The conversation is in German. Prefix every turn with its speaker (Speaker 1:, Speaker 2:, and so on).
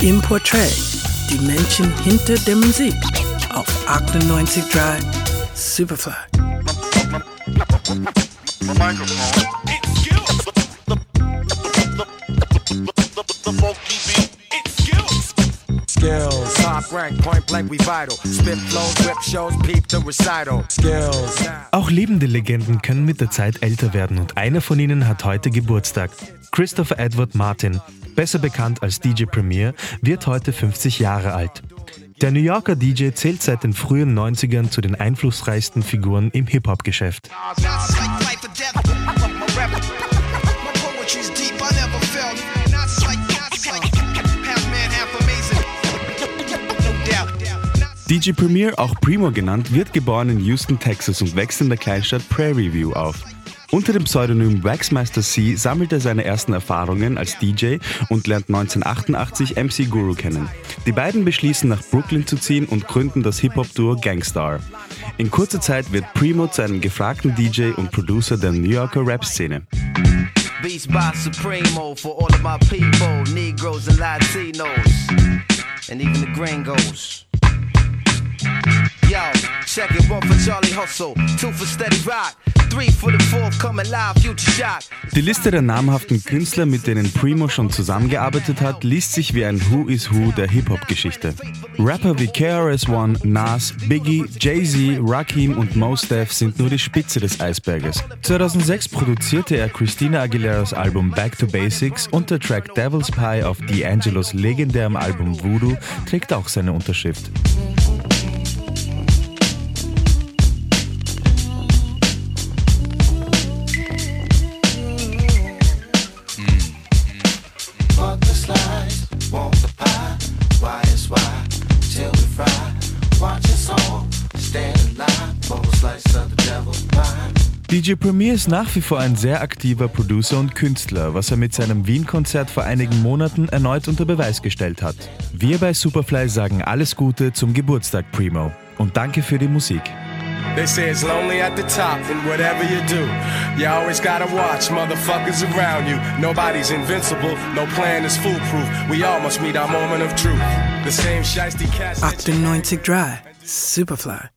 Speaker 1: Im Portrait, die Menschen hinter der Musik auf 98.3 Superfly.
Speaker 2: Skills, top rank, point blank, we vital. Spit flows, whip shows, peep the recital. Skills.
Speaker 3: Auch lebende Legenden können mit der Zeit älter werden und einer von ihnen hat heute Geburtstag. Christopher Edward Martin, besser bekannt als DJ Premier, wird heute 50 Jahre alt. Der New Yorker DJ zählt seit den frühen 90ern zu den einflussreichsten Figuren im Hip-Hop-Geschäft. DJ Premier, auch Primo genannt, wird geboren in Houston, Texas und wächst in der Kleinstadt Prairie View auf. Unter dem Pseudonym Waxmaster C sammelt er seine ersten Erfahrungen als DJ und lernt 1988 MC Guru kennen. Die beiden beschließen nach Brooklyn zu ziehen und gründen das Hip-Hop-Duo Gangstar. In kurzer Zeit wird Primo zu einem gefragten DJ und Producer der New Yorker Rap-Szene.
Speaker 4: Yo, check it, one for Charlie Hustle, two for Steady Rock,
Speaker 3: Die Liste der namhaften Künstler, mit denen Primo schon zusammengearbeitet hat, liest sich wie ein Who is Who der Hip-Hop-Geschichte. Rapper wie KRS-One, Nas, Biggie, Jay-Z, Rakim und Mos Def sind nur die Spitze des Eisberges. 2006 produzierte er Christina Aguileras Album Back to Basics und der Track Devil's Pie auf D'Angelos legendärem Album Voodoo trägt auch seine Unterschrift. DJ Premier ist nach wie vor ein sehr aktiver Producer und Künstler, was er mit seinem Wien-Konzert vor einigen Monaten erneut unter Beweis gestellt hat. Wir bei Superfly sagen alles Gute zum Geburtstag Primo und danke für die Musik.
Speaker 2: They say it's lonely at the top, and whatever you do, you always gotta watch motherfuckers around you. Nobody's invincible, no plan is foolproof. We all must meet our moment of truth. The same shiesty that you-
Speaker 1: 98.3 Superfly.